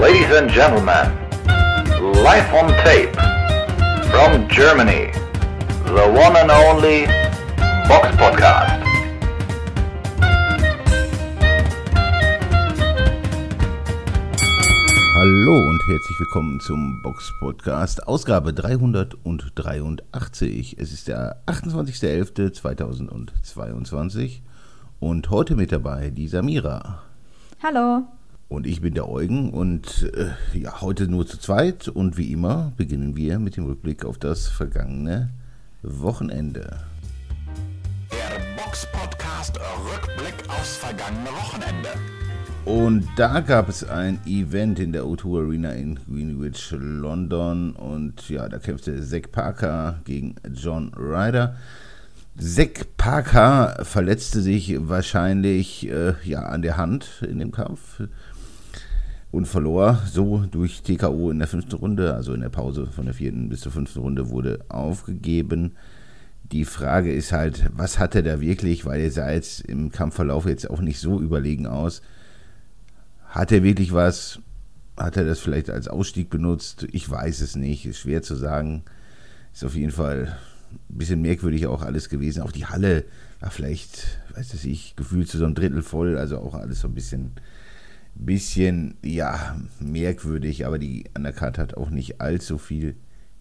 Ladies and gentlemen, live on tape from Germany, the one and only Box Podcast. Hallo und herzlich willkommen zum Box Podcast, Ausgabe 383. Es ist der 28.11.2022 und heute mit dabei die Samira. Hallo. Und ich bin der Eugen und äh, ja, heute nur zu zweit und wie immer beginnen wir mit dem Rückblick auf das vergangene Wochenende. Der Box Podcast Rückblick aufs vergangene Wochenende. Und da gab es ein Event in der O2 Arena in Greenwich, London. Und ja, da kämpfte Zack Parker gegen John Ryder. Zack Parker verletzte sich wahrscheinlich äh, ja, an der Hand in dem Kampf und verlor so durch TKO in der fünften Runde, also in der Pause von der vierten bis zur fünften Runde wurde aufgegeben. Die Frage ist halt, was hat er da wirklich, weil er sah jetzt im Kampfverlauf jetzt auch nicht so überlegen aus. Hat er wirklich was? Hat er das vielleicht als Ausstieg benutzt? Ich weiß es nicht, ist schwer zu sagen. Ist auf jeden Fall ein bisschen merkwürdig auch alles gewesen. Auch die Halle war vielleicht, weiß ich, gefühlt zu so einem Drittel voll, also auch alles so ein bisschen bisschen, ja, merkwürdig, aber die Undercard hat auch nicht allzu viel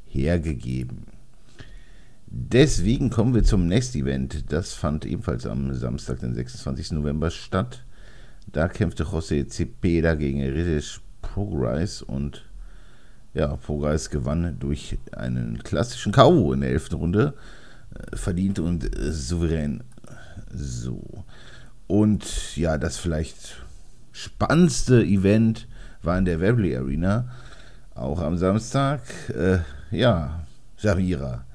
hergegeben. Deswegen kommen wir zum Next Event. Das fand ebenfalls am Samstag, den 26. November statt. Da kämpfte José Cepeda gegen British Progress und ja, Progress gewann durch einen klassischen K.O. in der 11. Runde. Äh, verdient und souverän. So. Und ja, das vielleicht spannendste Event war in der Webley Arena, auch am Samstag. Äh, ja, Samira.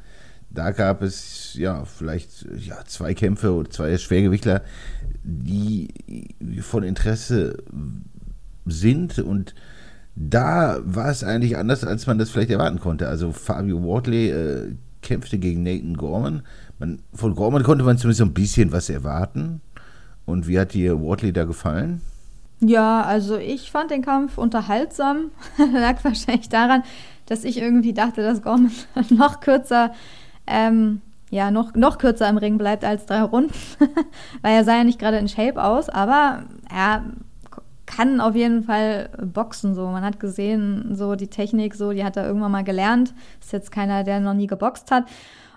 Da gab es ja vielleicht ja, zwei Kämpfe oder zwei Schwergewichtler, die von Interesse sind und da war es eigentlich anders, als man das vielleicht erwarten konnte. Also Fabio Wardley äh, kämpfte gegen Nathan Gorman. Man, von Gorman konnte man zumindest ein bisschen was erwarten. Und wie hat dir Wardley da gefallen? Ja, also ich fand den Kampf unterhaltsam. Lag wahrscheinlich daran, dass ich irgendwie dachte, dass Gorman noch kürzer, ähm, ja, noch, noch kürzer im Ring bleibt als drei Runden. Weil er sah ja nicht gerade in Shape aus, aber er kann auf jeden Fall boxen so. Man hat gesehen, so die Technik, so, die hat er irgendwann mal gelernt. Ist jetzt keiner, der noch nie geboxt hat.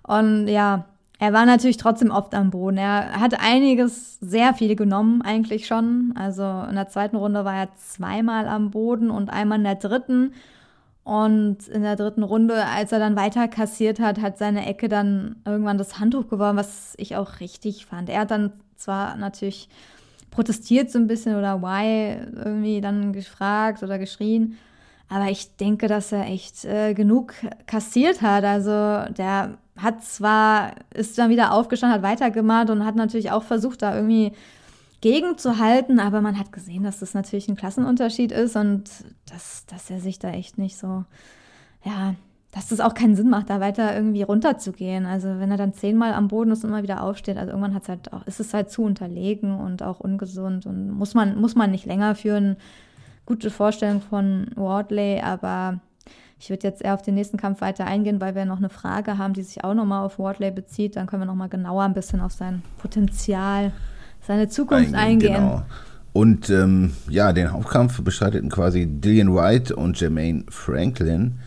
Und ja, er war natürlich trotzdem oft am Boden. Er hat einiges, sehr viel genommen eigentlich schon. Also in der zweiten Runde war er zweimal am Boden und einmal in der dritten. Und in der dritten Runde, als er dann weiter kassiert hat, hat seine Ecke dann irgendwann das Handtuch geworfen, was ich auch richtig fand. Er hat dann zwar natürlich protestiert so ein bisschen oder why irgendwie dann gefragt oder geschrien, aber ich denke, dass er echt äh, genug kassiert hat. Also der hat zwar, ist dann wieder aufgestanden, hat weitergemacht und hat natürlich auch versucht, da irgendwie gegenzuhalten, aber man hat gesehen, dass das natürlich ein Klassenunterschied ist und dass, dass er sich da echt nicht so, ja, dass das auch keinen Sinn macht, da weiter irgendwie runterzugehen. Also wenn er dann zehnmal am Boden ist und immer wieder aufsteht, also irgendwann hat's halt auch, ist es halt zu unterlegen und auch ungesund und muss man, muss man nicht länger führen. Gute Vorstellung von Wardley, aber ich würde jetzt eher auf den nächsten Kampf weiter eingehen, weil wir noch eine Frage haben, die sich auch nochmal auf Wardley bezieht. Dann können wir nochmal genauer ein bisschen auf sein Potenzial, seine Zukunft eingehen. eingehen. Genau. Und ähm, ja, den Hauptkampf bestreiteten quasi Dillian White und Jermaine Franklin.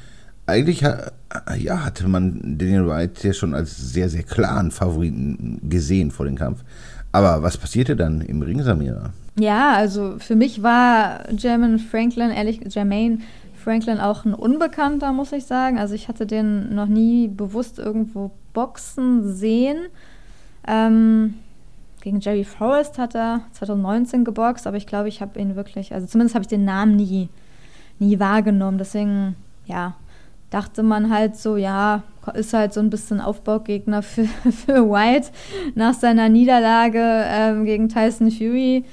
Eigentlich ja, hatte man Dillian White ja schon als sehr, sehr klaren Favoriten gesehen vor dem Kampf. Aber was passierte dann im Ring, Samira? Ja, also für mich war Jermaine Franklin, ehrlich, Jermaine Franklin auch ein Unbekannter, muss ich sagen. Also ich hatte den noch nie bewusst irgendwo boxen sehen. Ähm, gegen Jerry Forrest hat er 2019 geboxt, aber ich glaube, ich habe ihn wirklich, also zumindest habe ich den Namen nie, nie wahrgenommen. Deswegen, ja, dachte man halt so, ja, ist halt so ein bisschen Aufbaugegner für, für White nach seiner Niederlage ähm, gegen Tyson Fury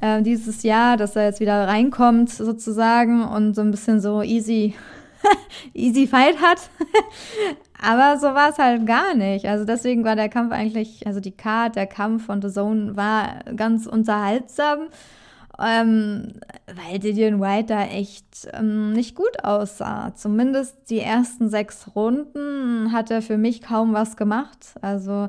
äh, dieses Jahr, dass er jetzt wieder reinkommt sozusagen und so ein bisschen so easy, easy Fight hat. Aber so war es halt gar nicht. Also deswegen war der Kampf eigentlich, also die Card, der Kampf von The Zone war ganz unterhaltsam. ähm, weil Dillian White da echt ähm, nicht gut aussah. Zumindest die ersten sechs Runden hat er für mich kaum was gemacht. Also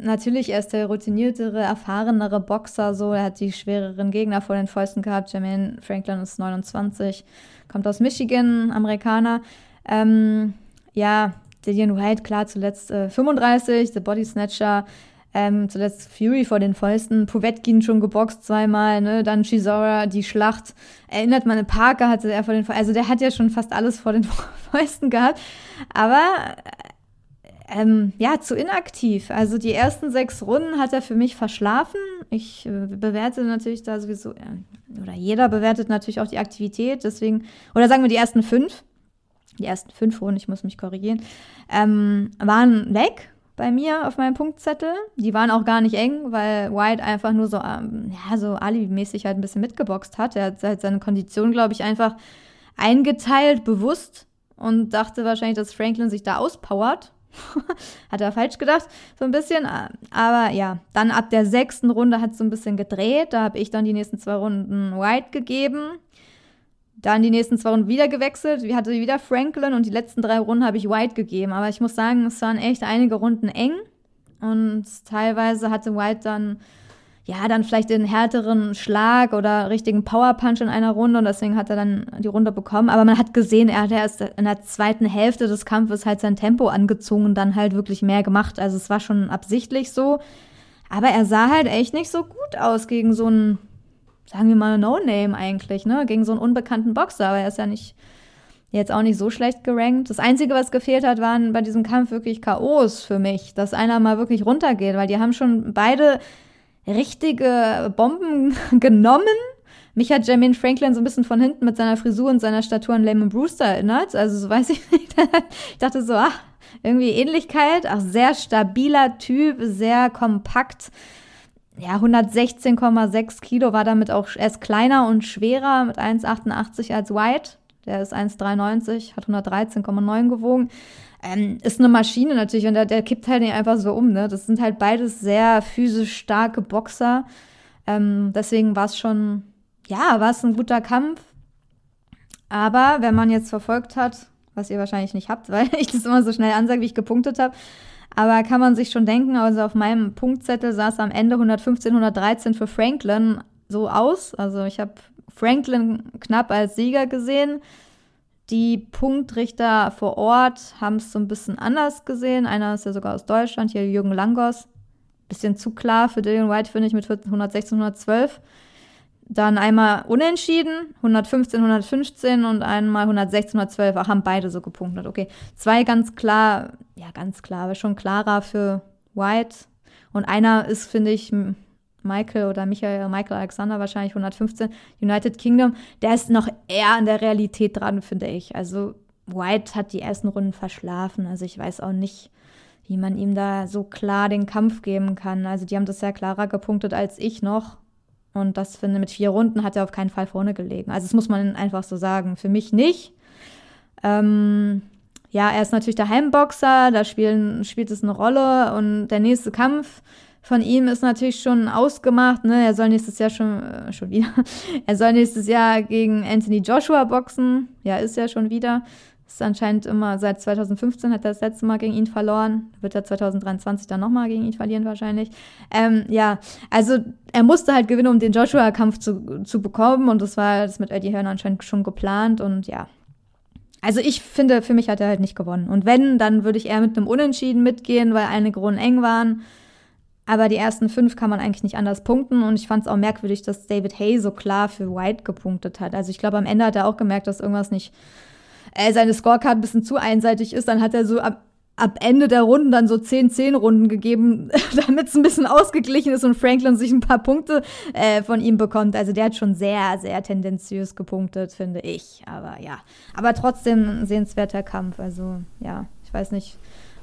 natürlich er ist der routiniertere, erfahrenere Boxer, so er hat die schwereren Gegner vor den Fäusten gehabt. Jermaine Franklin ist 29, kommt aus Michigan, Amerikaner. Ähm, ja, Dillian White, klar, zuletzt äh, 35, The Body Snatcher, ähm, zuletzt Fury vor den Fäusten, Povetkin schon geboxt zweimal, ne? dann Chisora, die Schlacht. Erinnert man, Parker hatte er vor den Fäusten, also der hat ja schon fast alles vor den Fäusten gehabt, aber ähm, ja, zu inaktiv. Also die ersten sechs Runden hat er für mich verschlafen. Ich äh, bewerte natürlich da sowieso, äh, oder jeder bewertet natürlich auch die Aktivität, deswegen, oder sagen wir die ersten fünf, die ersten fünf Runden, ich muss mich korrigieren, ähm, waren weg bei mir auf meinem Punktzettel. Die waren auch gar nicht eng, weil White einfach nur so, ähm, ja, so alibi-mäßig halt ein bisschen mitgeboxt hat. Er hat halt seine Kondition, glaube ich, einfach eingeteilt, bewusst und dachte wahrscheinlich, dass Franklin sich da auspowert. hat er falsch gedacht, so ein bisschen. Aber ja, dann ab der sechsten Runde hat es so ein bisschen gedreht. Da habe ich dann die nächsten zwei Runden White gegeben. Dann die nächsten zwei Runden wieder gewechselt. Wir hatten wieder Franklin und die letzten drei Runden habe ich White gegeben. Aber ich muss sagen, es waren echt einige Runden eng. Und teilweise hatte White dann, ja, dann vielleicht den härteren Schlag oder richtigen Powerpunch in einer Runde und deswegen hat er dann die Runde bekommen. Aber man hat gesehen, er hat erst in der zweiten Hälfte des Kampfes halt sein Tempo angezogen und dann halt wirklich mehr gemacht. Also es war schon absichtlich so. Aber er sah halt echt nicht so gut aus gegen so einen sagen wir mal, No-Name eigentlich, ne? Gegen so einen unbekannten Boxer, aber er ist ja nicht jetzt auch nicht so schlecht gerankt. Das Einzige, was gefehlt hat, waren bei diesem Kampf wirklich K.O.s für mich, dass einer mal wirklich runtergeht, weil die haben schon beide richtige Bomben genommen. Mich hat Jermaine Franklin so ein bisschen von hinten mit seiner Frisur und seiner Statur an Lehman Brewster erinnert. Also so weiß ich nicht. ich dachte so, ach, irgendwie Ähnlichkeit. Ach, sehr stabiler Typ, sehr kompakt ja, 116,6 Kilo war damit auch erst kleiner und schwerer mit 1,88 als White. Der ist 1,93, hat 113,9 gewogen. Ähm, ist eine Maschine natürlich und der, der kippt halt nicht einfach so um. Ne? Das sind halt beides sehr physisch starke Boxer. Ähm, deswegen war es schon, ja, war es ein guter Kampf. Aber wenn man jetzt verfolgt hat, was ihr wahrscheinlich nicht habt, weil ich das immer so schnell ansage, wie ich gepunktet habe, aber kann man sich schon denken, also auf meinem Punktzettel sah es am Ende 115, 113 für Franklin so aus. Also ich habe Franklin knapp als Sieger gesehen. Die Punktrichter vor Ort haben es so ein bisschen anders gesehen. Einer ist ja sogar aus Deutschland, hier Jürgen Langos. Bisschen zu klar für Dillian White, finde ich, mit 116, 112. Dann einmal unentschieden, 115, 115 und einmal 116, 112. Ach, haben beide so gepunktet. Okay, zwei ganz klar, ja, ganz klar, aber schon klarer für White. Und einer ist, finde ich, Michael oder Michael, Michael Alexander wahrscheinlich 115, United Kingdom. Der ist noch eher an der Realität dran, finde ich. Also White hat die ersten Runden verschlafen. Also ich weiß auch nicht, wie man ihm da so klar den Kampf geben kann. Also die haben das sehr klarer gepunktet als ich noch. Und das finde mit vier Runden hat er auf keinen Fall vorne gelegen. Also das muss man einfach so sagen. Für mich nicht. Ähm, ja, er ist natürlich der Heimboxer, da spielen, spielt es eine Rolle. Und der nächste Kampf von ihm ist natürlich schon ausgemacht. Ne? Er soll nächstes Jahr schon, äh, schon wieder, er soll nächstes Jahr gegen Anthony Joshua boxen. Ja, ist ja schon wieder. Ist anscheinend immer seit 2015 hat er das letzte Mal gegen ihn verloren. Wird er 2023 dann nochmal gegen ihn verlieren wahrscheinlich. Ähm, ja, also er musste halt gewinnen, um den Joshua-Kampf zu, zu bekommen. Und das war das mit Eddie Hearn anscheinend schon geplant. Und ja. Also ich finde, für mich hat er halt nicht gewonnen. Und wenn, dann würde ich eher mit einem Unentschieden mitgehen, weil einige Runden eng waren. Aber die ersten fünf kann man eigentlich nicht anders punkten. Und ich fand es auch merkwürdig, dass David Hay so klar für White gepunktet hat. Also ich glaube, am Ende hat er auch gemerkt, dass irgendwas nicht äh, seine Scorecard ein bisschen zu einseitig ist, dann hat er so ab, ab Ende der Runden dann so 10-10-Runden gegeben, damit es ein bisschen ausgeglichen ist und Franklin sich ein paar Punkte äh, von ihm bekommt. Also der hat schon sehr, sehr tendenziös gepunktet, finde ich. Aber ja, aber trotzdem ein sehenswerter Kampf. Also ja, ich weiß nicht.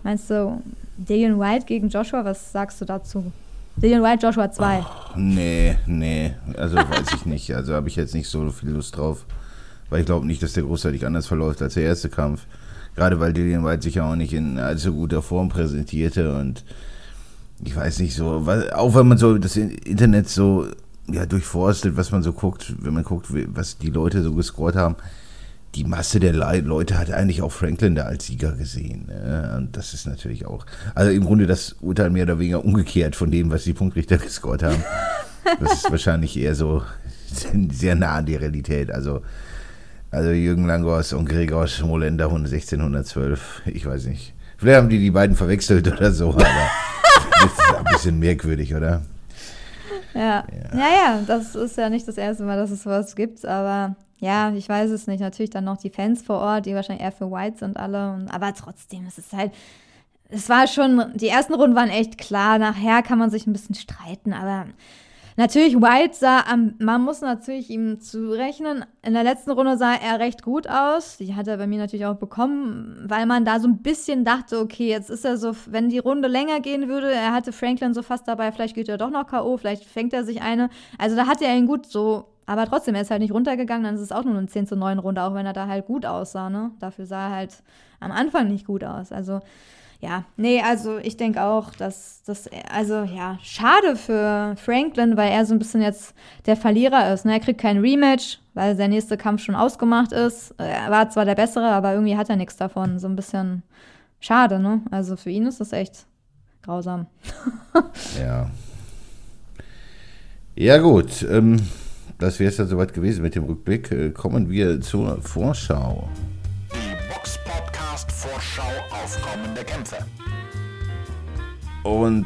Meinst du Dillian White gegen Joshua? Was sagst du dazu? Dillian White, Joshua 2. Oh, nee, nee. Also weiß ich nicht. Also habe ich jetzt nicht so viel Lust drauf weil ich glaube nicht, dass der großartig anders verläuft als der erste Kampf. Gerade weil Dillian White sich ja auch nicht in allzu guter Form präsentierte und ich weiß nicht so, weil, auch wenn man so das Internet so ja, durchforstet, was man so guckt, wenn man guckt, was die Leute so gescored haben, die Masse der Le Leute hat eigentlich auch Franklin da als Sieger gesehen. Ne? Und das ist natürlich auch, also im Grunde das Urteil mehr oder weniger umgekehrt von dem, was die Punktrichter gescored haben. Das ist wahrscheinlich eher so sehr nah an die Realität. Also, also Jürgen Langos und Gregor Schmolender 1612, ich weiß nicht. Vielleicht haben die die beiden verwechselt oder so, aber das ist ein bisschen merkwürdig, oder? Ja. ja. ja, ja, das ist ja nicht das erste Mal, dass es sowas gibt, aber ja, ich weiß es nicht. Natürlich dann noch die Fans vor Ort, die wahrscheinlich eher für White sind alle. aber trotzdem, es ist halt, es war schon, die ersten Runden waren echt klar. Nachher kann man sich ein bisschen streiten, aber Natürlich, White sah, man muss natürlich ihm zurechnen, in der letzten Runde sah er recht gut aus. Die hat er bei mir natürlich auch bekommen, weil man da so ein bisschen dachte, okay, jetzt ist er so, wenn die Runde länger gehen würde, er hatte Franklin so fast dabei, vielleicht geht er doch noch K.O., vielleicht fängt er sich eine. Also da hatte er ihn gut so, aber trotzdem, er ist halt nicht runtergegangen, dann ist es auch nur eine 10 zu 9 Runde, auch wenn er da halt gut aussah, ne? Dafür sah er halt am Anfang nicht gut aus. Also ja, nee, also ich denke auch, dass das, also ja, schade für Franklin, weil er so ein bisschen jetzt der Verlierer ist. Ne? Er kriegt kein Rematch, weil sein nächster Kampf schon ausgemacht ist. Er war zwar der Bessere, aber irgendwie hat er nichts davon. So ein bisschen schade, ne? Also für ihn ist das echt grausam. ja. Ja, gut. Ähm, das wäre es dann soweit gewesen mit dem Rückblick. Äh, kommen wir zur Vorschau. Vorschau auf kommende Kämpfe. Und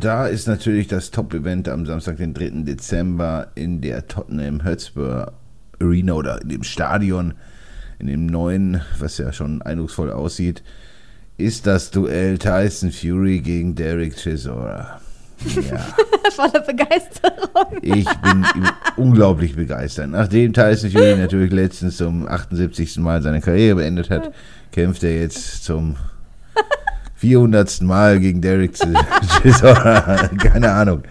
da ist natürlich das Top-Event am Samstag, den 3. Dezember in der Tottenham Hotspur Arena oder in dem Stadion, in dem neuen, was ja schon eindrucksvoll aussieht, ist das Duell Tyson Fury gegen Derek Chisora. Ja. Voller Begeisterung. Ich bin unglaublich begeistert. Nachdem Tyson Fury natürlich letztens zum 78. Mal seine Karriere beendet hat, kämpft er jetzt zum 400. Mal gegen Derek Chisora. Keine Ahnung.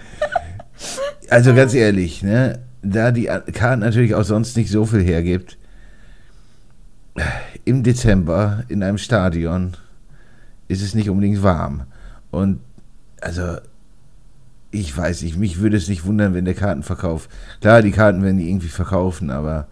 Also ganz ehrlich, ne, da die Karte natürlich auch sonst nicht so viel hergibt, im Dezember in einem Stadion ist es nicht unbedingt warm. Und also ich weiß nicht, mich würde es nicht wundern, wenn der Kartenverkauf, klar, die Karten werden die irgendwie verkaufen, aber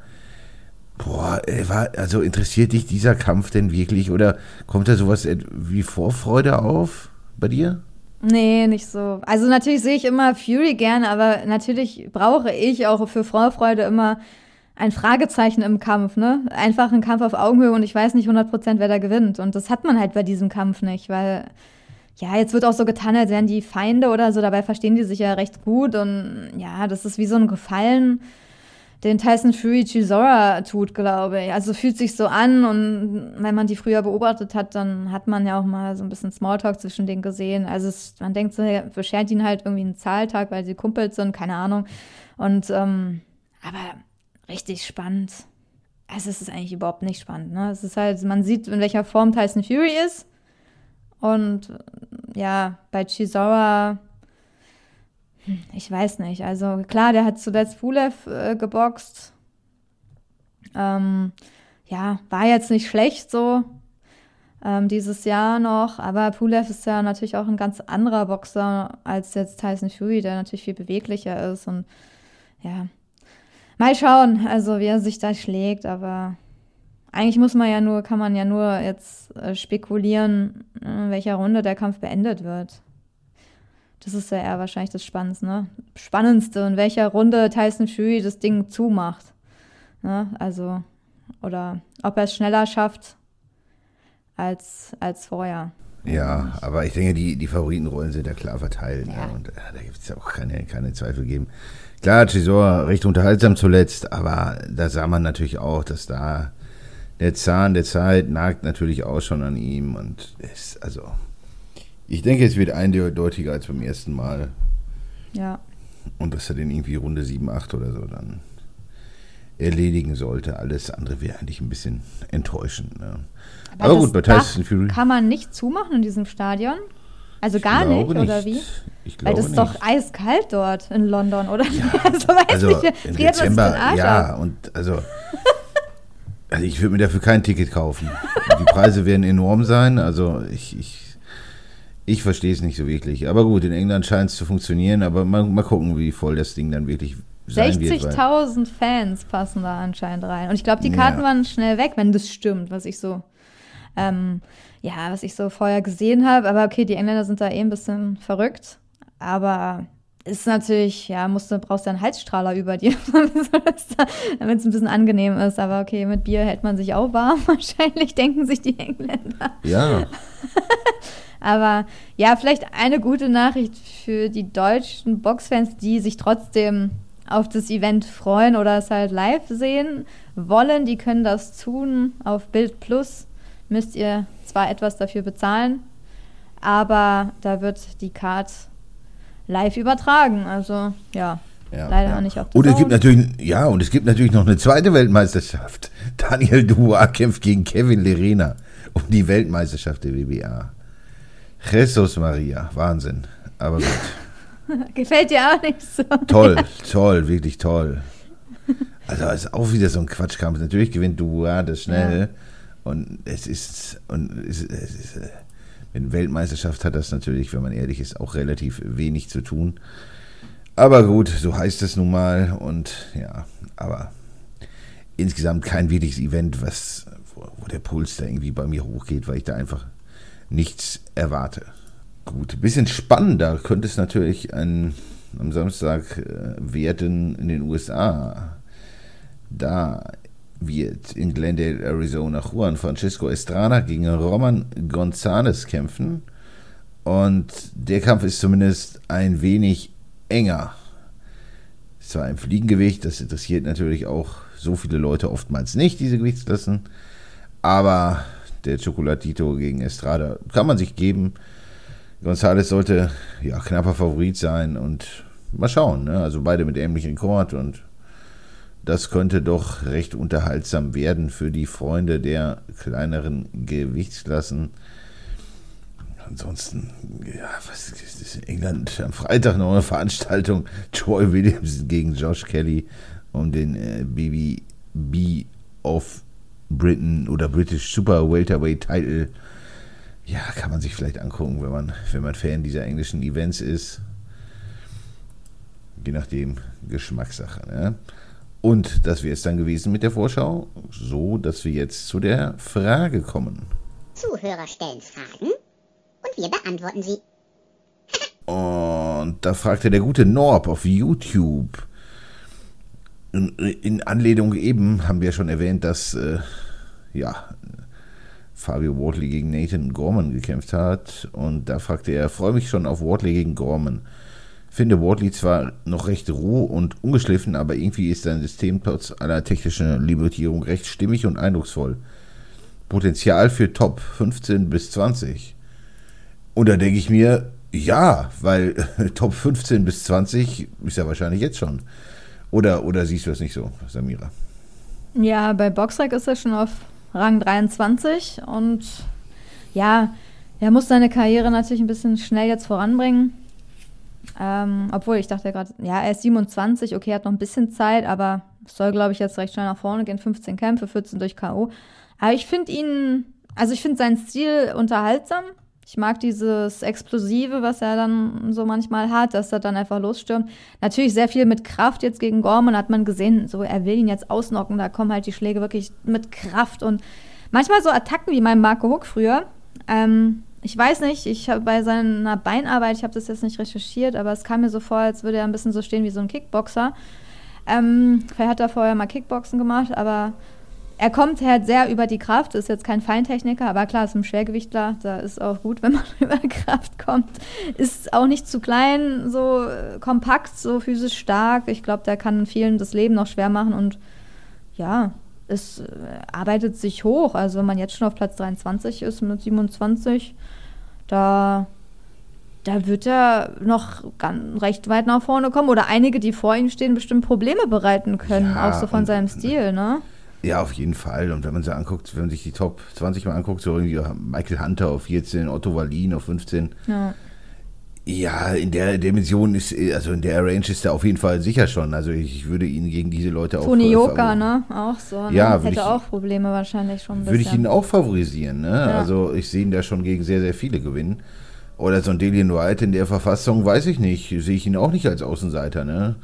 boah, war, also interessiert dich dieser Kampf denn wirklich oder kommt da sowas wie Vorfreude auf bei dir? Nee, nicht so. Also natürlich sehe ich immer Fury gerne, aber natürlich brauche ich auch für Vorfreude immer ein Fragezeichen im Kampf, ne? Einfach ein Kampf auf Augenhöhe und ich weiß nicht 100%, wer da gewinnt. Und das hat man halt bei diesem Kampf nicht, weil ja, jetzt wird auch so getan, als wären die Feinde oder so, dabei verstehen die sich ja recht gut und ja, das ist wie so ein Gefallen, den Tyson Fury Chisora tut, glaube ich. Also fühlt sich so an und wenn man die früher beobachtet hat, dann hat man ja auch mal so ein bisschen Smalltalk zwischen denen gesehen. Also es, man denkt so, er beschert ihn halt irgendwie einen Zahltag, weil sie Kumpels sind, keine Ahnung. Und ähm, aber richtig spannend. Also es ist eigentlich überhaupt nicht spannend. Ne? Es ist halt, man sieht, in welcher Form Tyson Fury ist und ja, bei Chisora, hm, ich weiß nicht. Also klar, der hat zuletzt Pulev äh, geboxt. Ähm, ja, war jetzt nicht schlecht so ähm, dieses Jahr noch, aber Pulev ist ja natürlich auch ein ganz anderer Boxer als jetzt Tyson Fury, der natürlich viel beweglicher ist und ja, mal schauen, also wie er sich da schlägt, aber eigentlich muss man ja nur, kann man ja nur jetzt äh, spekulieren, in welcher Runde der Kampf beendet wird. Das ist ja eher wahrscheinlich das Spannendste, ne? Spannendste, in welcher Runde Tyson Fury das Ding zumacht. Ne? Also, oder ob er es schneller schafft als, als vorher. Ja, aber ich denke, die, die Favoritenrollen sind ja klar verteilt. Ja. Ne? Und äh, da gibt es ja auch keine, keine Zweifel geben. Klar, Chisora recht unterhaltsam zuletzt, aber da sah man natürlich auch, dass da der Zahn der Zeit nagt natürlich auch schon an ihm und ist, also, ich denke, es wird eindeutiger als beim ersten Mal. Ja. Und dass er den irgendwie Runde 7, 8 oder so dann erledigen sollte. Alles andere wäre eigentlich ein bisschen enttäuschend. Ne? Aber, Aber gut, bei Tyson Fury. Kann man nicht zumachen in diesem Stadion? Also gar nicht, nicht, oder wie? Ich glaube Weil das ist doch eiskalt dort in London, oder? Ja, also, also nicht, im Dezember, ja, und also also ich würde mir dafür kein Ticket kaufen. Die Preise werden enorm sein. Also ich, ich, ich verstehe es nicht so wirklich. Aber gut, in England scheint es zu funktionieren. Aber mal, mal gucken, wie voll das Ding dann wirklich sein wird. weil- 60.000 Fans passen da anscheinend rein. Und ich glaube, die Karten Ja. waren schnell weg, wenn das stimmt, was ich so, ähm, ja, was ich so vorher gesehen habe. Aber okay, die Engländer sind da eh ein bisschen verrückt. Aber ist natürlich, ja, musst du, brauchst du einen Heizstrahler über dir, damit es ein bisschen angenehm ist. Aber okay, mit Bier hält man sich auch warm. Wahrscheinlich denken sich die Engländer. Ja, Aber ja, vielleicht eine gute Nachricht für die deutschen Boxfans, die sich trotzdem auf das Event freuen oder es halt live sehen wollen. Die können das tun. Auf Bild Plus müsst ihr zwar etwas dafür bezahlen, aber da wird die Card live übertragen. Also ja, ja leider ja. auch nicht auf Und es gibt natürlich, ja, und es gibt natürlich noch eine zweite Weltmeisterschaft. Daniel Dubois kämpft gegen Kevin Lerena um die Weltmeisterschaft der WBA. Jesus Maria, Wahnsinn. Aber gut. Gefällt dir auch nicht so. Toll, toll, wirklich toll. Also ist auch wieder so ein Quatschkampf. Natürlich gewinnt Dubois das schnell. Und es ist, und es ist, es ist äh, mit Weltmeisterschaft hat das natürlich, wenn man ehrlich ist, auch relativ wenig zu tun. Aber gut, so heißt es nun mal. Und ja, aber insgesamt kein wirkliches Event, was, wo, wo der Puls da irgendwie bei mir hochgeht, weil ich da einfach nichts erwarte. Gut, ein bisschen spannender könnte es natürlich ein, am Samstag äh, werden in den USA. Da wird in Glendale, Arizona, Juan Francisco Estrada gegen Roman González kämpfen. Und der Kampf ist zumindest ein wenig enger. Es war im Fliegengewicht, das interessiert natürlich auch so viele Leute oftmals nicht, diese Gewichtsklassen. Aber der Chocolatito gegen Estrada kann man sich geben. González sollte ja knapper Favorit sein und mal schauen. Ne? Also beide mit ähnlichem Rekord und das könnte doch recht unterhaltsam werden für die Freunde der kleineren Gewichtsklassen. Ansonsten, ja, was ist das in England am Freitag noch eine Veranstaltung? Troy Williams gegen Josh Kelly um den äh, BBB of Britain oder British Super Welterweight Title. Ja, kann man sich vielleicht angucken, wenn man, wenn man Fan dieser englischen Events ist. Je nachdem, Geschmackssache. Ne? Und das wäre es dann gewesen mit der Vorschau, so dass wir jetzt zu der Frage kommen. Zuhörer stellen Fragen und wir beantworten sie. Und da fragte der gute Norb auf YouTube. In, in Anlehnung eben haben wir schon erwähnt, dass äh, ja, Fabio Wardley gegen Nathan Gorman gekämpft hat. Und da fragte er, freue mich schon auf Wardley gegen Gorman. Finde Wardley zwar noch recht roh und ungeschliffen, aber irgendwie ist sein System trotz aller technischen Limitierung recht stimmig und eindrucksvoll. Potenzial für Top 15 bis 20. Und da denke ich mir, ja, weil Top 15 bis 20 ist ja wahrscheinlich jetzt schon. Oder, oder siehst du das nicht so, Samira? Ja, bei Boxrec ist er schon auf Rang 23 und ja, er muss seine Karriere natürlich ein bisschen schnell jetzt voranbringen. Ähm, obwohl, ich dachte gerade, ja, er ist 27, okay, hat noch ein bisschen Zeit, aber soll, glaube ich, jetzt recht schnell nach vorne gehen. 15 Kämpfe, 14 durch K.O. Aber ich finde ihn, also ich finde seinen Stil unterhaltsam. Ich mag dieses Explosive, was er dann so manchmal hat, dass er dann einfach losstürmt. Natürlich sehr viel mit Kraft jetzt gegen Gorman, hat man gesehen, so er will ihn jetzt ausnocken, da kommen halt die Schläge wirklich mit Kraft und manchmal so Attacken wie mein Marco Huck früher. Ähm, ich weiß nicht, ich habe bei seiner Beinarbeit, ich habe das jetzt nicht recherchiert, aber es kam mir so vor, als würde er ein bisschen so stehen wie so ein Kickboxer. Ähm, vielleicht hat er vorher mal Kickboxen gemacht, aber er kommt halt sehr über die Kraft, ist jetzt kein Feintechniker, aber klar, ist ein Schwergewichtler, da ist auch gut, wenn man über Kraft kommt. Ist auch nicht zu klein, so kompakt, so physisch stark. Ich glaube, der kann vielen das Leben noch schwer machen und ja, es äh, arbeitet sich hoch. Also wenn man jetzt schon auf Platz 23 ist mit 27, da, da wird er noch ganz, recht weit nach vorne kommen. Oder einige, die vor ihm stehen, bestimmt Probleme bereiten können, Ja, auch so von seinem Stil, ne? Ja, auf jeden Fall. Und wenn man sie anguckt, wenn man sich die Top 20 mal anguckt, so irgendwie Michael Hunter auf 14, Otto Wallin auf 15. Ja. Ja, in der Dimension ist, also in der Range ist er auf jeden Fall sicher schon. Also ich würde ihn gegen diese Leute auch. Toni Joka, ne? Auch so. Ne? Ja, Hätte würde ich- auch Probleme wahrscheinlich schon Würde ich ihn auch favorisieren. Ne? Ja. Also ich sehe ihn da schon gegen sehr, sehr viele gewinnen. Oder so ein Delian White in der Verfassung, weiß ich nicht. Sehe ich ihn auch nicht als Außenseiter. Ne?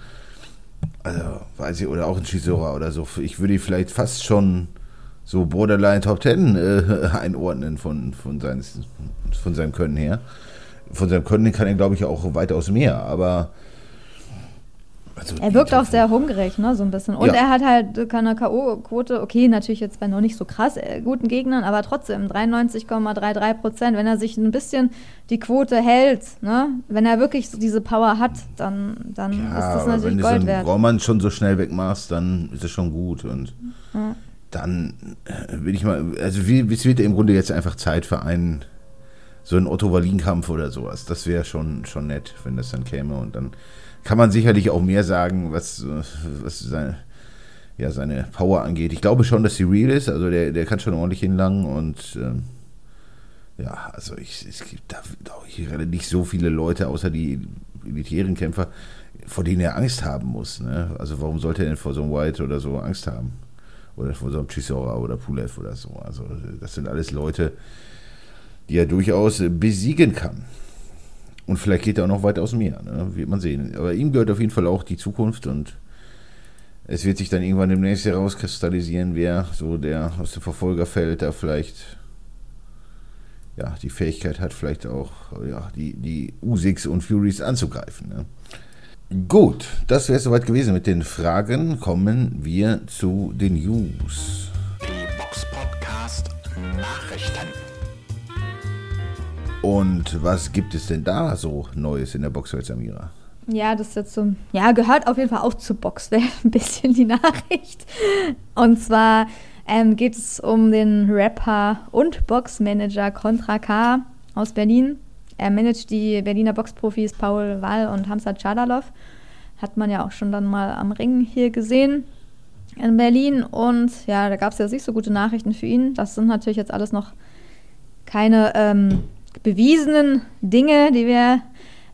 Also, weiß ich, oder auch ein Chisora oder so. Ich würde ihn vielleicht fast schon so Borderline Top Ten äh, einordnen von, von, seines, von seinem Können her. Von seinem Können kann er, glaube ich, auch weitaus mehr, aber. Also er wirkt auch sehr hungrig, ne, so ein bisschen. Und ja. er hat halt keine K.O.-Quote, okay, natürlich jetzt bei noch nicht so krass äh, guten Gegnern, aber trotzdem 93,33 Prozent. Wenn er sich ein bisschen die Quote hält, ne, wenn er wirklich so diese Power hat, dann, dann ja, ist das natürlich Gold wert. Wenn du so einen Roman schon so schnell wegmachst, dann ist es schon gut und. Ja dann äh, will ich mal, also wie, es wird im Grunde jetzt einfach Zeit für einen, so einen Otto-Wallin-Kampf oder sowas. Das wäre schon, schon nett, wenn das dann käme. Und dann kann man sicherlich auch mehr sagen, was, was seine, ja, seine Power angeht. Ich glaube schon, dass sie real ist. Also der, der kann schon ordentlich hinlangen und ähm, ja, also ich, es gibt da glaube ich nicht so viele Leute, außer die elitären Kämpfer, vor denen er Angst haben muss. Ne? Also warum sollte er denn vor so einem White oder so Angst haben? oder von so einem Chisora oder Pulev oder so. Also das sind alles Leute, die er durchaus besiegen kann. Und vielleicht geht er auch noch weit aus dem Meer, ne? wird man sehen. Aber ihm gehört auf jeden Fall auch die Zukunft und es wird sich dann irgendwann demnächst herauskristallisieren, wer so der aus dem Verfolgerfeld da vielleicht ja, die Fähigkeit hat, vielleicht auch ja, die, die Usiks und Furies anzugreifen. Ne? Gut, das wäre soweit gewesen mit den Fragen. Kommen wir zu den News. Die Box Podcast Nachrichten. Und was gibt es denn da so Neues in der Boxwelt, Samira? Ja, das ist jetzt so, ja, gehört auf jeden Fall auch zur Boxwelt ein bisschen die Nachricht. Und zwar ähm, geht es um den Rapper und Boxmanager Contra K aus Berlin. Er managt die Berliner Boxprofis Paul Wall und Hamza Chadalov. Hat man ja auch schon dann mal am Ring hier gesehen in Berlin. Und ja, da gab es ja nicht so gute Nachrichten für ihn. Das sind natürlich jetzt alles noch keine ähm, bewiesenen Dinge, die wir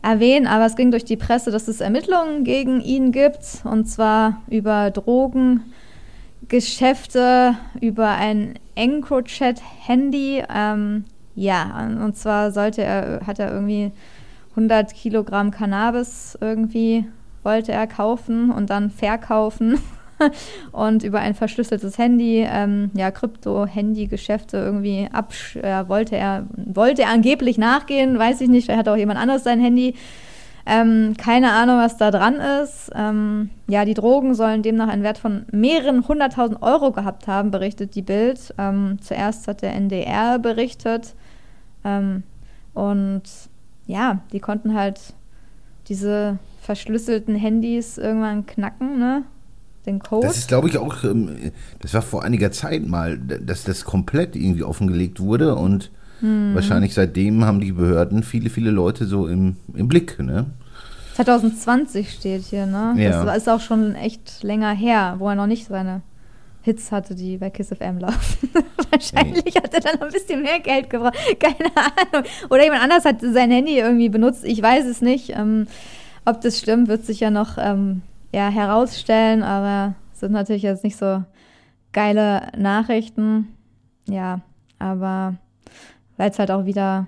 erwähnen, aber es ging durch die Presse, dass es Ermittlungen gegen ihn gibt, und zwar über Drogengeschäfte, über ein EncroChat-Handy. Ähm, ja, und zwar sollte er, hat er irgendwie 100 Kilogramm Cannabis irgendwie, wollte er kaufen und dann verkaufen. und über ein verschlüsseltes Handy, ähm, ja, Krypto-Handy-Geschäfte irgendwie absch äh, wollte er, wollte er angeblich nachgehen, weiß ich nicht, vielleicht hat auch jemand anderes sein Handy. Ähm, keine Ahnung, was da dran ist. Ähm, ja, die Drogen sollen demnach einen Wert von mehreren hunderttausend Euro gehabt haben, berichtet die Bild. Ähm, zuerst hat der NDR berichtet. Ähm, und ja, die konnten halt diese verschlüsselten Handys irgendwann knacken, ne? Den Code. Das ist, glaube ich, auch, ähm, das war vor einiger Zeit mal, dass das komplett irgendwie offengelegt wurde und hm. wahrscheinlich seitdem haben die Behörden viele, viele Leute so im, im Blick, ne? 2020 steht hier, ne? Ja. Das ist auch schon echt länger her, wo er noch nicht seine Hits hatte, die bei Kiss FM laufen. Wahrscheinlich nee. hat er dann ein bisschen mehr Geld gebraucht. Keine Ahnung. Oder jemand anders hat sein Handy irgendwie benutzt. Ich weiß es nicht. Ähm, ob das stimmt, wird sich ja noch ähm, ja, herausstellen. Aber sind natürlich jetzt nicht so geile Nachrichten. Ja, aber weil es halt auch wieder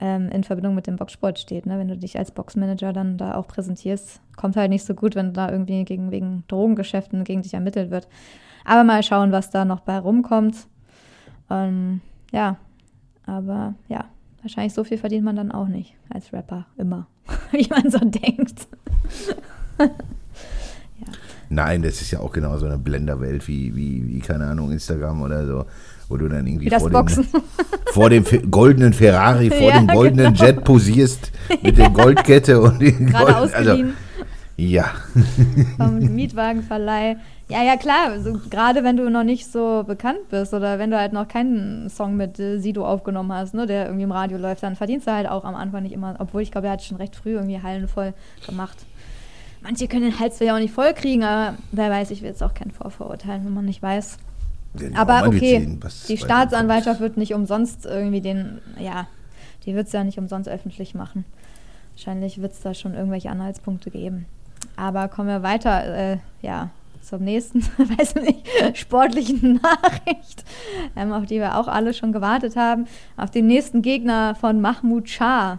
ähm, in Verbindung mit dem Boxsport steht. Ne? Wenn du dich als Boxmanager dann da auch präsentierst, kommt halt nicht so gut, wenn da irgendwie gegen, wegen Drogengeschäften gegen dich ermittelt wird. Aber mal schauen, was da noch bei rumkommt. Ähm, ja, aber ja, wahrscheinlich so viel verdient man dann auch nicht als Rapper immer, wie man so denkt. ja. Nein, das ist ja auch genau so eine Blenderwelt wie, wie, wie, keine Ahnung, Instagram oder so, wo du dann irgendwie vor dem, vor dem, goldenen Ferrari, vor ja, dem goldenen genau. Jet posierst mit der Goldkette und den Gerade Gold, also, ja. Vom Mietwagenverleih. Ja, ja, klar. Also, gerade wenn du noch nicht so bekannt bist oder wenn du halt noch keinen Song mit äh, Sido aufgenommen hast, ne, der irgendwie im Radio läuft, dann verdienst du halt auch am Anfang nicht immer. Obwohl ich glaube, er hat schon recht früh irgendwie Hallen voll gemacht. Manche können den Hals ja auch nicht voll kriegen, aber wer weiß, ich will jetzt auch keinen Vorverurteilen, wenn man nicht weiß. Ja, aber okay, sehen, die Staatsanwaltschaft wird nicht umsonst irgendwie den, ja, die wird es ja nicht umsonst öffentlich machen. Wahrscheinlich wird es da schon irgendwelche Anhaltspunkte geben. Aber kommen wir weiter. Äh, ja, zum nächsten, weiß nicht, sportlichen Nachricht, ähm, auf die wir auch alle schon gewartet haben, auf den nächsten Gegner von Mahmoud Shah.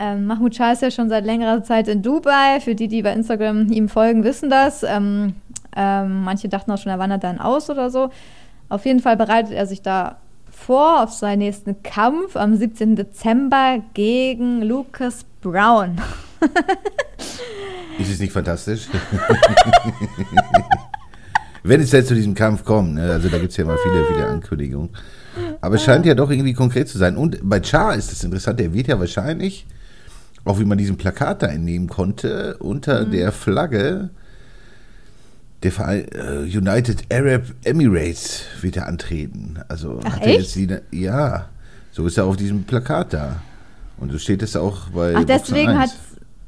Ähm, Mahmoud Shah ist ja schon seit längerer Zeit in Dubai. Für die, die bei Instagram ihm folgen, wissen das. Ähm, ähm, manche dachten auch schon, er wandert dann aus oder so. Auf jeden Fall bereitet er sich da vor auf seinen nächsten Kampf am 17. Dezember gegen Lucas Brown. Ist es nicht fantastisch? Wenn es jetzt zu diesem Kampf kommt, ne, also da gibt es ja mal viele, viele Ankündigungen. Aber es scheint ja doch irgendwie konkret zu sein. Und bei Char ist das interessant, der wird ja wahrscheinlich, auch wie man diesen Plakat da entnehmen konnte, unter Mhm. der Flagge der Verein, äh, United Arab Emirates wird er antreten. Also Ach, hat er echt? jetzt die, ja, so ist er auf diesem Plakat da. Und so steht es auch bei Ach, deswegen 1. hat.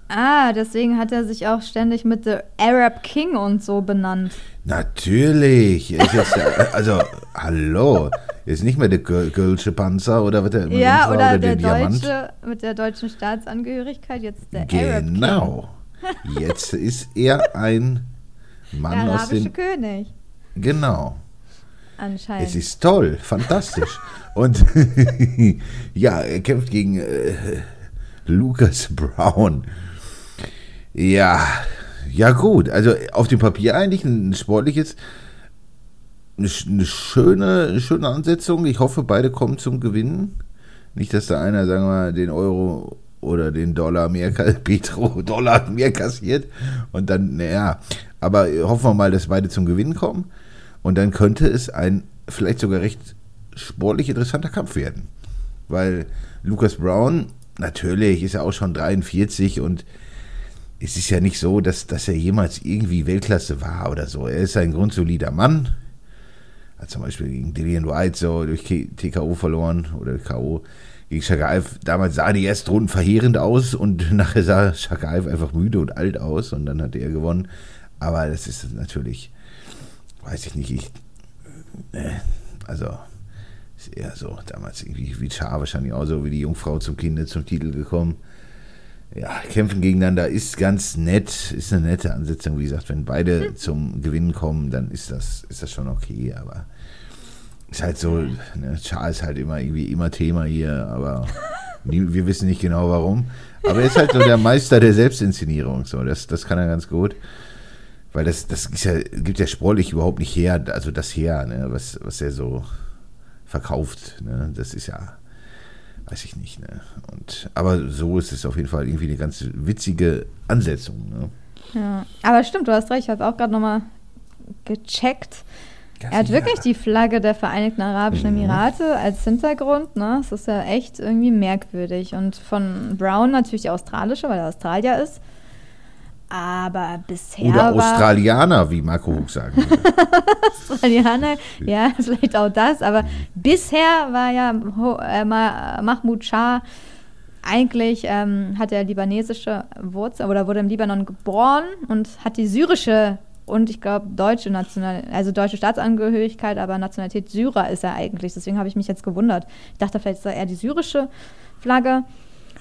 Ah, deswegen hat er sich auch ständig mit The Arab King und so benannt. Natürlich. Äh, also, hallo. Er ist nicht mehr der Göl- Gölsche Panzer oder was der immer Ja, war, oder, der Diamant. Deutsche mit der deutschen Staatsangehörigkeit, jetzt der. Genau. Jetzt ist er ein Mann Der aus arabische den. König, Genau. anscheinend. Es ist toll, fantastisch. Und ja, er kämpft gegen äh, Lucas Brown. Ja, ja gut. Also auf dem Papier eigentlich ein sportliches, eine, eine schöne, eine schöne Ansetzung. Ich hoffe, beide kommen zum Gewinnen. Nicht, dass da einer, sagen wir mal, den Euro oder den Dollar mehr, ka- Petro-Dollar mehr kassiert und dann, naja, aber hoffen wir mal, dass beide zum Gewinnen kommen und dann könnte es ein vielleicht sogar recht sportlich interessanter Kampf werden, weil Lucas Brown, natürlich ist er auch schon 43 und es ist ja nicht so, dass, dass er jemals irgendwie Weltklasse war oder so. Er ist ein grundsolider Mann. Zum Beispiel gegen Dillian White so durch TKO verloren oder K.O. Gegen Shagaev. Damals sah die ersten Runden verheerend aus und nachher sah Shagaev einfach müde und alt aus und dann hat er gewonnen. Aber das ist natürlich, weiß ich nicht, ich, äh, also ist eher so damals irgendwie wie Char wahrscheinlich auch so wie die Jungfrau zum Kinde zum Titel gekommen ja, kämpfen gegeneinander ist ganz nett, ist eine nette Ansetzung. Wie gesagt, wenn beide zum Gewinnen kommen, dann ist das, ist das schon okay, aber ist halt so, ne, Charles ist halt immer irgendwie immer Thema hier, aber nie, wir wissen nicht genau warum. Aber er ist halt so der Meister der Selbstinszenierung, so, das, das kann er ganz gut. Weil das, das ist ja, gibt ja sportlich überhaupt nicht her, also das her, ne, was, was er so verkauft, ne, das ist ja, weiß ich nicht, ne? Und, aber so ist es auf jeden Fall irgendwie eine ganz witzige Ansetzung, ne? Ja. Aber stimmt, du hast recht, ich habe auch gerade nochmal gecheckt. Er hat wirklich die Flagge der Vereinigten Arabischen Mhm. Emirate als Hintergrund, ne? Das ist ja echt irgendwie merkwürdig. Und von Brown natürlich die australische, weil er Australier ist. Aber bisher Oder Australianer, wie Marco Huck sagen würde. Australianer, ja, vielleicht auch das, aber bisher war ja äh, Ma- Mahmoud Shah eigentlich, ähm, hat er libanesische Wurzeln oder wurde im Libanon geboren und hat die syrische und ich glaube deutsche National, also deutsche Staatsangehörigkeit, aber Nationalität Syrer ist er eigentlich. Deswegen habe ich mich jetzt gewundert. Ich dachte, vielleicht sei er die syrische Flagge.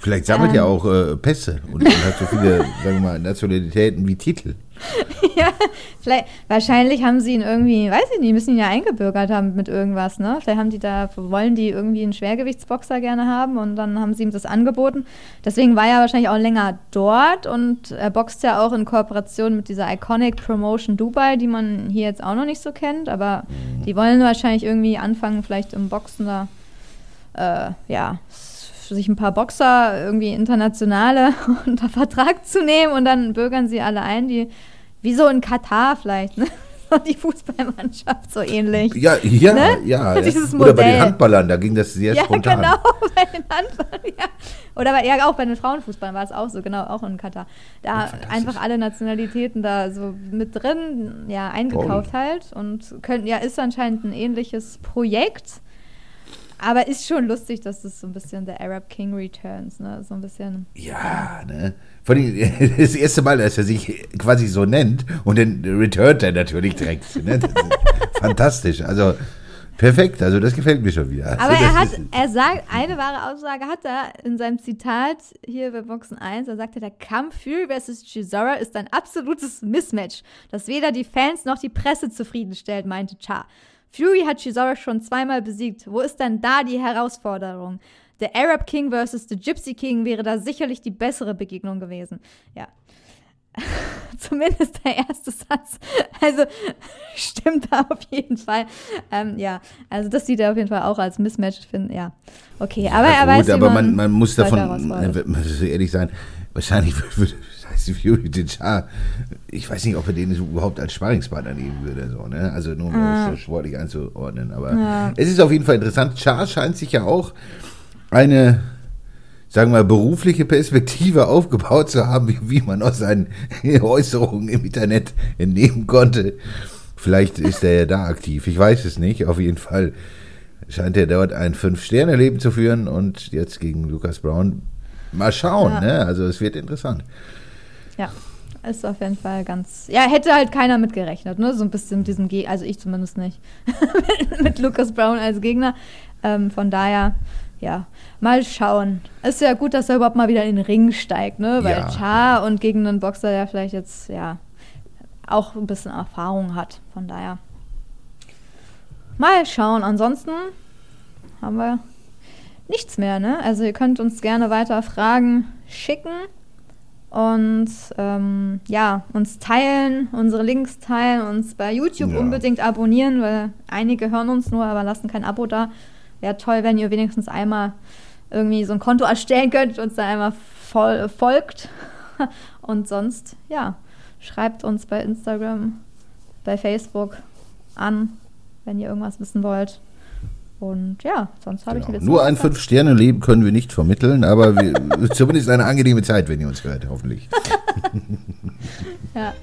Vielleicht sammelt Ähm. er auch äh, Pässe und, und hat so viele, sagen wir mal, Nationalitäten wie Titel. ja, vielleicht, wahrscheinlich haben sie ihn irgendwie, weiß ich nicht, müssen ihn ja eingebürgert haben mit irgendwas, ne? Vielleicht haben die da, wollen die irgendwie einen Schwergewichtsboxer gerne haben und dann haben sie ihm das angeboten. Deswegen war er wahrscheinlich auch länger dort und er boxt ja auch in Kooperation mit dieser Iconic Promotion Dubai, die man hier jetzt auch noch nicht so kennt, aber die wollen wahrscheinlich irgendwie anfangen, vielleicht im Boxen da, äh, ja, sich ein paar Boxer, irgendwie internationale unter Vertrag zu nehmen und dann bürgern sie alle ein, die, wie so in Katar vielleicht, ne? Die Fußballmannschaft so ähnlich. Ja, ja, Ne? ja. Dieses Oder bei den. Handballern, da ging das sehr Ja, spontan. genau, bei den Handballern, ja. Oder bei, ja, auch bei den Frauenfußballern war es auch so, genau, auch in Katar. Da einfach alle Nationalitäten da so mit drin, ja, eingekauft halt und können, ja, ist anscheinend ein ähnliches Projekt. Aber ist schon lustig, dass das so ein bisschen der Arab King Returns, ne? So ein bisschen. Ja, ne? Vor allem das erste Mal, dass er sich quasi so nennt und dann returnt er natürlich direkt. Ne? Fantastisch. Also perfekt. Also das gefällt mir schon wieder. Aber also, er das hat, er sagt, eine wahre Aussage hat er in seinem Zitat hier bei Boxen 1, da sagt er, der Kampf Fury vs. Chisora ist ein absolutes Mismatch, das weder die Fans noch die Presse zufriedenstellt, meinte Cha. Fury hat Chisora schon zweimal besiegt. Wo ist denn da die Herausforderung? der Arab King versus the Gypsy King wäre da sicherlich die bessere Begegnung gewesen. Ja. Zumindest der erste Satz. Also stimmt da auf jeden Fall. Ähm, ja, also das sieht er auf jeden Fall auch als Mismatch finden. Ja, okay. Aber Ja, er gut, weiß, aber man, man, muss davon, ehrlich sein, wahrscheinlich würde Tyson Fury den Char, ich weiß nicht, ob er den überhaupt als Sparringspartner nehmen würde, so, ne? Also nur um das so sportlich einzuordnen. Aber Ja. es ist auf jeden Fall interessant. Char scheint sich ja auch eine, sagen wir mal, berufliche Perspektive aufgebaut zu haben, wie, wie man aus seinen Äußerungen im Internet entnehmen konnte. Vielleicht ist er ja da aktiv, ich weiß es nicht. Auf jeden Fall scheint er dort ein Fünf-Sterne-Leben zu führen und jetzt gegen Lucas Brown. Mal schauen, Ja. ne? Also es wird interessant. Ja, ist auf jeden Fall ganz. Ja, hätte halt keiner mit gerechnet, ne? So ein bisschen mit diesem Ge also ich zumindest nicht. mit, mit Lucas Brown als Gegner. Ähm, von daher, ja, mal schauen. Ist ja gut, dass er überhaupt mal wieder in den Ring steigt, ne? Weil Ja. Char und gegen einen Boxer, der vielleicht jetzt, ja, auch ein bisschen Erfahrung hat. Von daher. Mal schauen. Ansonsten haben wir nichts mehr, ne? Also ihr könnt uns gerne weiter Fragen schicken und ähm, ja, uns teilen, unsere Links teilen, uns bei YouTube Ja. unbedingt abonnieren, weil einige hören uns nur, aber lassen kein Abo da. Wäre toll, wenn ihr wenigstens einmal irgendwie so ein Konto erstellen könnt und uns da einmal voll, folgt. Und sonst, ja, schreibt uns bei Instagram, bei Facebook an, wenn ihr irgendwas wissen wollt. Und ja, sonst habe ich Genau. jetzt Nur ein. Fünf-Sterne-Leben können wir nicht vermitteln, aber wir, zumindest eine angenehme Zeit, wenn ihr uns hört, hoffentlich. Ja.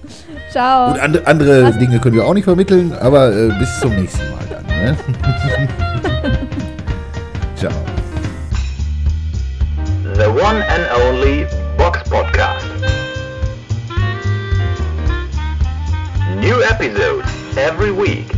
Ciao. Und andere, andere Was? Dinge können wir auch nicht vermitteln, aber äh, bis zum nächsten Mal dann. Ne? Ciao. The one and only Box Podcast. New episodes every week.